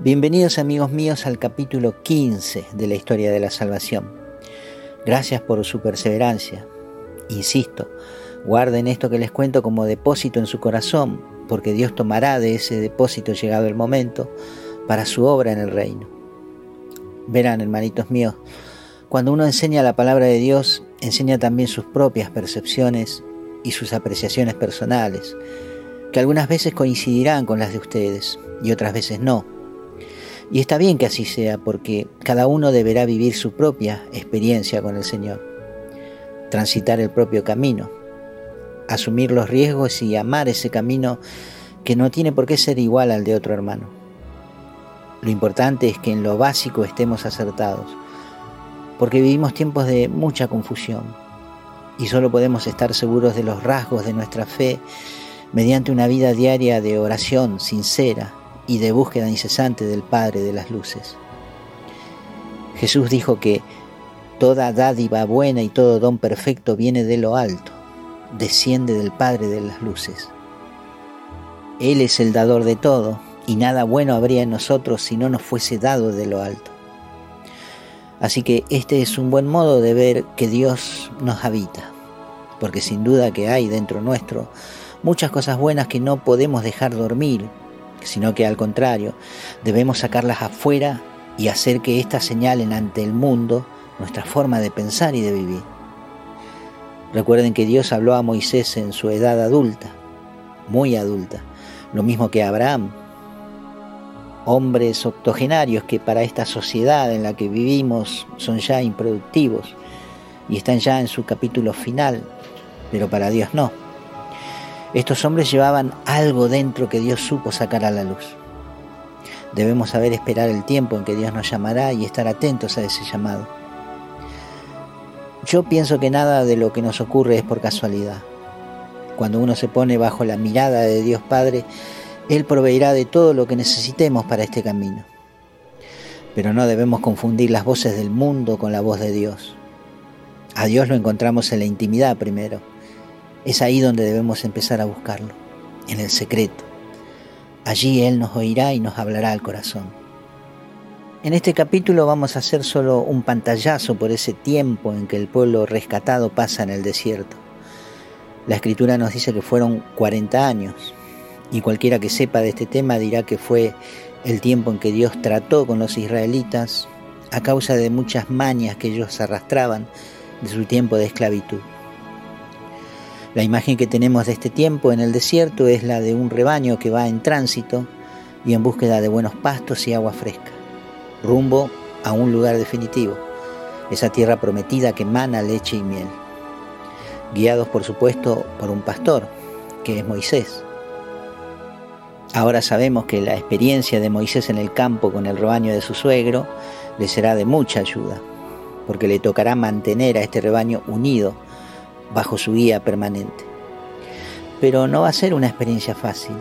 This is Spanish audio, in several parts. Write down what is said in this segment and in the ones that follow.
Bienvenidos amigos míos al capítulo 15 de la historia de la salvación. Gracias por su perseverancia. Insisto, guarden esto que les cuento como depósito en su corazón, porque Dios tomará de ese depósito llegado el momento para su obra en el reino. Verán, hermanitos míos, cuando uno enseña la palabra de Dios, enseña también sus propias percepciones y sus apreciaciones personales, que algunas veces coincidirán con las de ustedes y otras veces no y está bien que así sea, porque cada uno deberá vivir su propia experiencia con el Señor, transitar el propio camino, asumir los riesgos y amar ese camino que no tiene por qué ser igual al de otro hermano. Lo importante es que en lo básico estemos acertados, porque vivimos tiempos de mucha confusión y solo podemos estar seguros de los rasgos de nuestra fe mediante una vida diaria de oración sincera y de búsqueda incesante del Padre de las Luces. Jesús dijo que toda dádiva buena y todo don perfecto viene de lo alto, desciende del Padre de las Luces. Él es el dador de todo y nada bueno habría en nosotros si no nos fuese dado de lo alto. Así que este es un buen modo de ver que Dios nos habita, porque sin duda que hay dentro nuestro muchas cosas buenas que no podemos dejar dormir sino que al contrario, debemos sacarlas afuera y hacer que éstas señalen ante el mundo nuestra forma de pensar y de vivir. Recuerden que Dios habló a Moisés en su edad adulta, muy adulta, lo mismo que a Abraham, hombres octogenarios que para esta sociedad en la que vivimos son ya improductivos y están ya en su capítulo final, pero para Dios no. Estos hombres llevaban algo dentro que Dios supo sacar a la luz. Debemos saber esperar el tiempo en que Dios nos llamará y estar atentos a ese llamado. Yo pienso que nada de lo que nos ocurre es por casualidad. Cuando uno se pone bajo la mirada de Dios Padre, Él proveerá de todo lo que necesitemos para este camino. Pero no debemos confundir las voces del mundo con la voz de Dios. A Dios lo encontramos en la intimidad primero es ahí donde debemos empezar a buscarlo, en el secreto. Allí Él nos oirá y nos hablará al corazón. En este capítulo vamos a hacer solo un pantallazo por ese tiempo en que el pueblo rescatado pasa en el desierto. La escritura nos dice que fueron 40 años y cualquiera que sepa de este tema dirá que fue el tiempo en que Dios trató con los israelitas a causa de muchas mañas que ellos arrastraban de su tiempo de esclavitud. La imagen que tenemos de este tiempo en el desierto es la de un rebaño que va en tránsito y en búsqueda de buenos pastos y agua fresca, rumbo a un lugar definitivo, esa tierra prometida que emana leche y miel, guiados por supuesto por un pastor, que es Moisés. Ahora sabemos que la experiencia de Moisés en el campo con el rebaño de su suegro le será de mucha ayuda, porque le tocará mantener a este rebaño unido bajo su guía permanente. Pero no va a ser una experiencia fácil,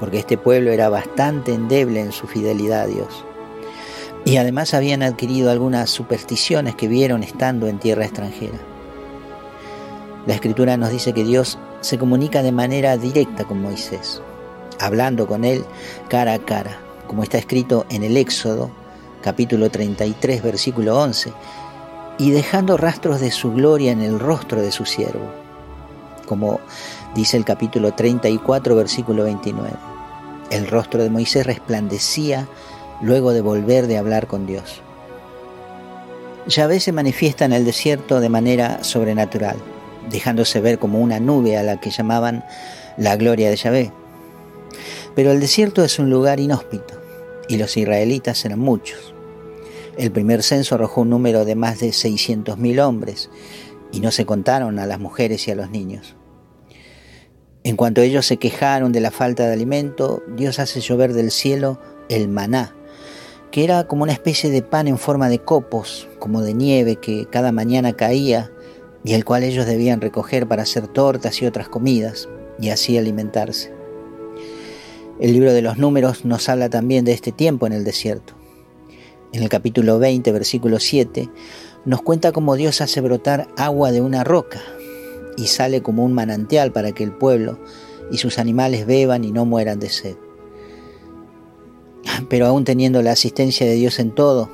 porque este pueblo era bastante endeble en su fidelidad a Dios. Y además habían adquirido algunas supersticiones que vieron estando en tierra extranjera. La escritura nos dice que Dios se comunica de manera directa con Moisés, hablando con él cara a cara, como está escrito en el Éxodo, capítulo 33, versículo 11, y dejando rastros de su gloria en el rostro de su siervo, como dice el capítulo 34, versículo 29. El rostro de Moisés resplandecía luego de volver de hablar con Dios. Yahvé se manifiesta en el desierto de manera sobrenatural, dejándose ver como una nube a la que llamaban la gloria de Yahvé. Pero el desierto es un lugar inhóspito y los israelitas eran muchos. El primer censo arrojó un número de más de 600.000 hombres y no se contaron a las mujeres y a los niños. En cuanto ellos se quejaron de la falta de alimento, Dios hace llover del cielo el maná, que era como una especie de pan en forma de copos, como de nieve que cada mañana caía y el cual ellos debían recoger para hacer tortas y otras comidas y así alimentarse. El libro de los números nos habla también de este tiempo en el desierto en el capítulo 20, versículo 7, nos cuenta cómo Dios hace brotar agua de una roca y sale como un manantial para que el pueblo y sus animales beban y no mueran de sed. Pero aún teniendo la asistencia de Dios en todo,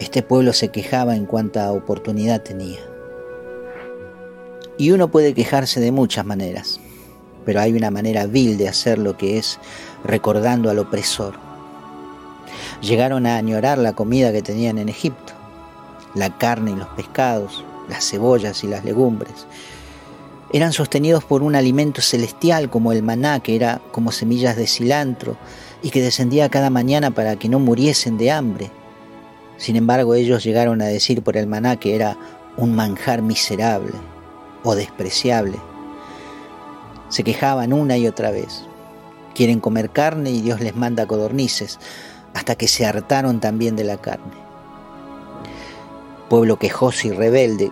este pueblo se quejaba en cuanta oportunidad tenía. Y uno puede quejarse de muchas maneras, pero hay una manera vil de hacer lo que es recordando al opresor. Llegaron a añorar la comida que tenían en Egipto, la carne y los pescados, las cebollas y las legumbres. Eran sostenidos por un alimento celestial como el maná, que era como semillas de cilantro y que descendía cada mañana para que no muriesen de hambre. Sin embargo, ellos llegaron a decir por el maná que era un manjar miserable o despreciable. Se quejaban una y otra vez. Quieren comer carne y Dios les manda codornices, hasta que se hartaron también de la carne. Pueblo quejoso y rebelde,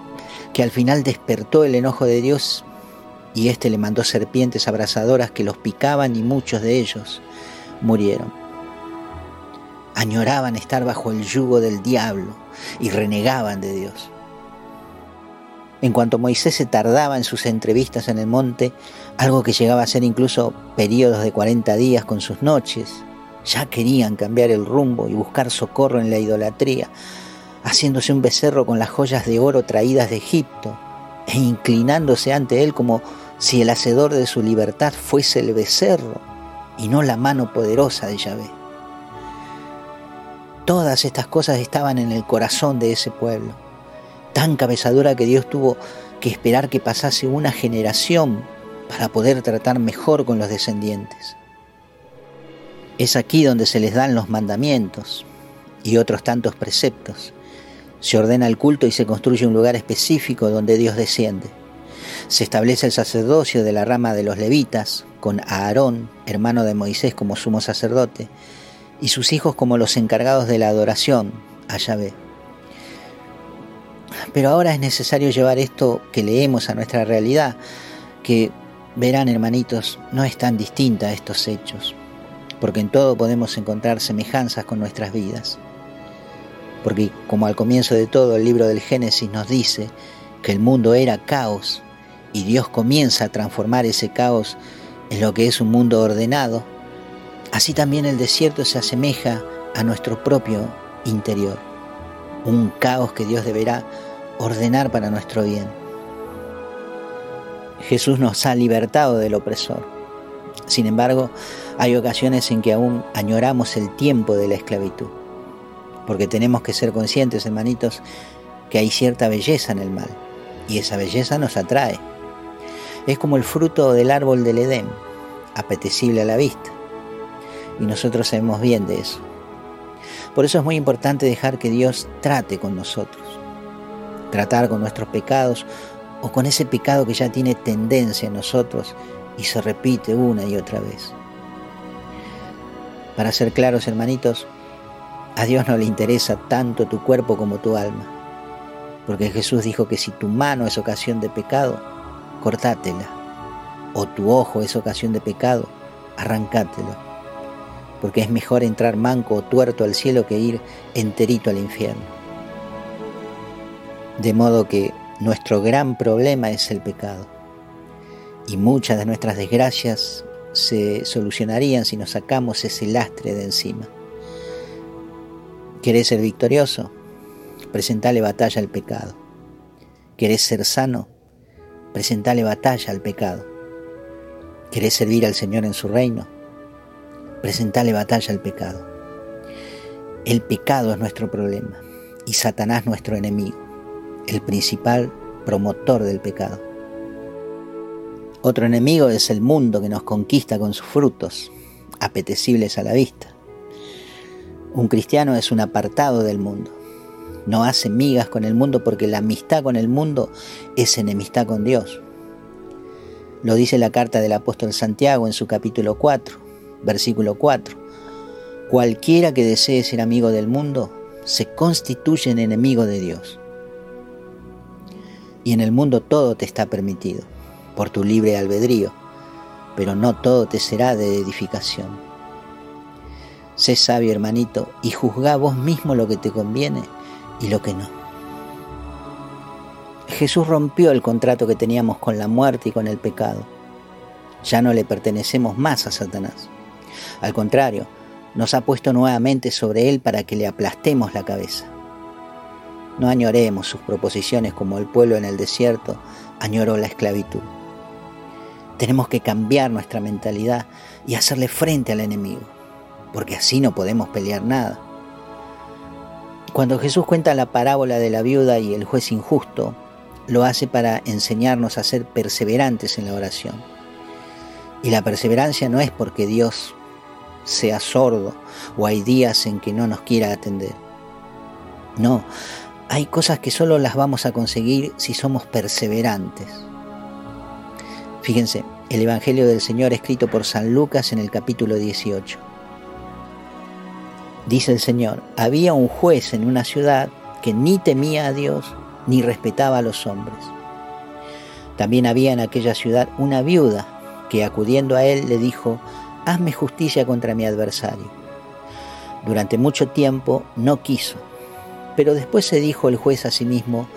que al final despertó el enojo de Dios y éste le mandó serpientes abrasadoras que los picaban y muchos de ellos murieron. Añoraban estar bajo el yugo del diablo y renegaban de Dios. En cuanto Moisés se tardaba en sus entrevistas en el monte, algo que llegaba a ser incluso periodos de 40 días con sus noches, ya querían cambiar el rumbo y buscar socorro en la idolatría, haciéndose un becerro con las joyas de oro traídas de Egipto e inclinándose ante él como si el hacedor de su libertad fuese el becerro y no la mano poderosa de Yahvé. Todas estas cosas estaban en el corazón de ese pueblo, tan cabezadura que Dios tuvo que esperar que pasase una generación para poder tratar mejor con los descendientes. Es aquí donde se les dan los mandamientos y otros tantos preceptos. Se ordena el culto y se construye un lugar específico donde Dios desciende. Se establece el sacerdocio de la rama de los levitas, con Aarón, hermano de Moisés, como sumo sacerdote, y sus hijos como los encargados de la adoración a Yahvé. Pero ahora es necesario llevar esto que leemos a nuestra realidad, que verán hermanitos, no es tan distinta a estos hechos, porque en todo podemos encontrar semejanzas con nuestras vidas. Porque como al comienzo de todo el libro del Génesis nos dice que el mundo era caos y Dios comienza a transformar ese caos en lo que es un mundo ordenado, Así también el desierto se asemeja a nuestro propio interior, un caos que Dios deberá ordenar para nuestro bien. Jesús nos ha libertado del opresor. Sin embargo, hay ocasiones en que aún añoramos el tiempo de la esclavitud, porque tenemos que ser conscientes, hermanitos, que hay cierta belleza en el mal, y esa belleza nos atrae. Es como el fruto del árbol del Edén, apetecible a la vista y nosotros sabemos bien de eso. Por eso es muy importante dejar que Dios trate con nosotros, tratar con nuestros pecados o con ese pecado que ya tiene tendencia en nosotros y se repite una y otra vez. Para ser claros, hermanitos, a Dios no le interesa tanto tu cuerpo como tu alma, porque Jesús dijo que si tu mano es ocasión de pecado, cortátela, o tu ojo es ocasión de pecado, arrancátelo porque es mejor entrar manco o tuerto al cielo que ir enterito al infierno. De modo que nuestro gran problema es el pecado, y muchas de nuestras desgracias se solucionarían si nos sacamos ese lastre de encima. ¿Querés ser victorioso? Presentale batalla al pecado. ¿Querés ser sano? Presentale batalla al pecado. ¿Querés servir al Señor en su reino? presentarle batalla al pecado. El pecado es nuestro problema y Satanás nuestro enemigo, el principal promotor del pecado. Otro enemigo es el mundo que nos conquista con sus frutos, apetecibles a la vista. Un cristiano es un apartado del mundo. No hace migas con el mundo porque la amistad con el mundo es enemistad con Dios. Lo dice la carta del apóstol Santiago en su capítulo 4 versículo 4. Cualquiera que desee ser amigo del mundo se constituye en enemigo de Dios. Y en el mundo todo te está permitido, por tu libre albedrío, pero no todo te será de edificación. Sé sabio, hermanito, y juzga vos mismo lo que te conviene y lo que no. Jesús rompió el contrato que teníamos con la muerte y con el pecado. Ya no le pertenecemos más a Satanás. Al contrario, nos ha puesto nuevamente sobre él para que le aplastemos la cabeza. No añoremos sus proposiciones como el pueblo en el desierto añoró la esclavitud. Tenemos que cambiar nuestra mentalidad y hacerle frente al enemigo, porque así no podemos pelear nada. Cuando Jesús cuenta la parábola de la viuda y el juez injusto, lo hace para enseñarnos a ser perseverantes en la oración. Y la perseverancia no es porque Dios sea sordo o hay días en que no nos quiera atender. No, hay cosas que solo las vamos a conseguir si somos perseverantes. Fíjense, el Evangelio del Señor escrito por San Lucas en el capítulo 18. Dice el Señor, había un juez en una ciudad que ni temía a Dios ni respetaba a los hombres. También había en aquella ciudad una viuda que acudiendo a él le dijo, hazme justicia contra mi adversario. Durante mucho tiempo no quiso, pero después se dijo el juez a sí mismo,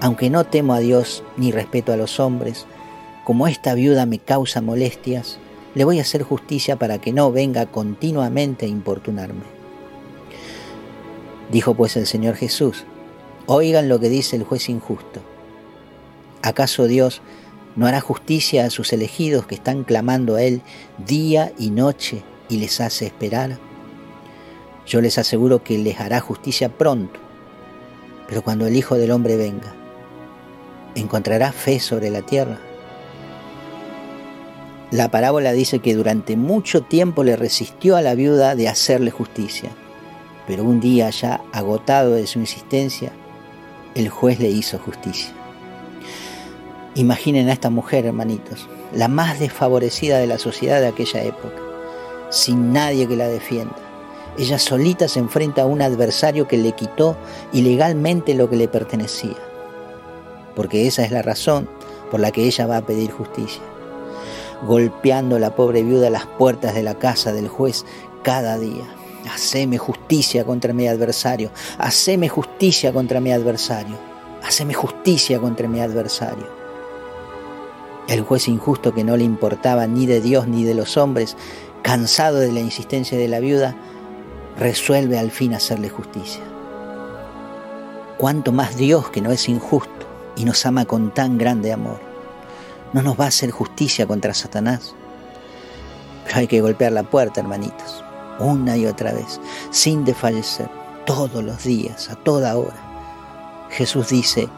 aunque no temo a Dios ni respeto a los hombres, como esta viuda me causa molestias, le voy a hacer justicia para que no venga continuamente a importunarme. Dijo pues el Señor Jesús, oigan lo que dice el juez injusto. ¿Acaso Dios no hará justicia a sus elegidos que están clamando a Él día y noche y les hace esperar? Yo les aseguro que les hará justicia pronto, pero cuando el Hijo del Hombre venga, ¿encontrará fe sobre la tierra? La parábola dice que durante mucho tiempo le resistió a la viuda de hacerle justicia, pero un día ya agotado de su insistencia, el juez le hizo justicia. Imaginen a esta mujer, hermanitos, la más desfavorecida de la sociedad de aquella época, sin nadie que la defienda. Ella solita se enfrenta a un adversario que le quitó ilegalmente lo que le pertenecía, porque esa es la razón por la que ella va a pedir justicia golpeando a la pobre viuda las puertas de la casa del juez cada día. Haceme justicia contra mi adversario, haceme justicia contra mi adversario, haceme justicia contra mi adversario. El juez injusto que no le importaba ni de Dios ni de los hombres, cansado de la insistencia de la viuda, resuelve al fin hacerle justicia. Cuanto más Dios que no es injusto y nos ama con tan grande amor no nos va a hacer justicia contra Satanás. Pero hay que golpear la puerta, hermanitos, una y otra vez, sin desfallecer, todos los días, a toda hora. Jesús dice,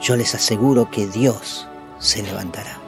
yo les aseguro que Dios se levantará.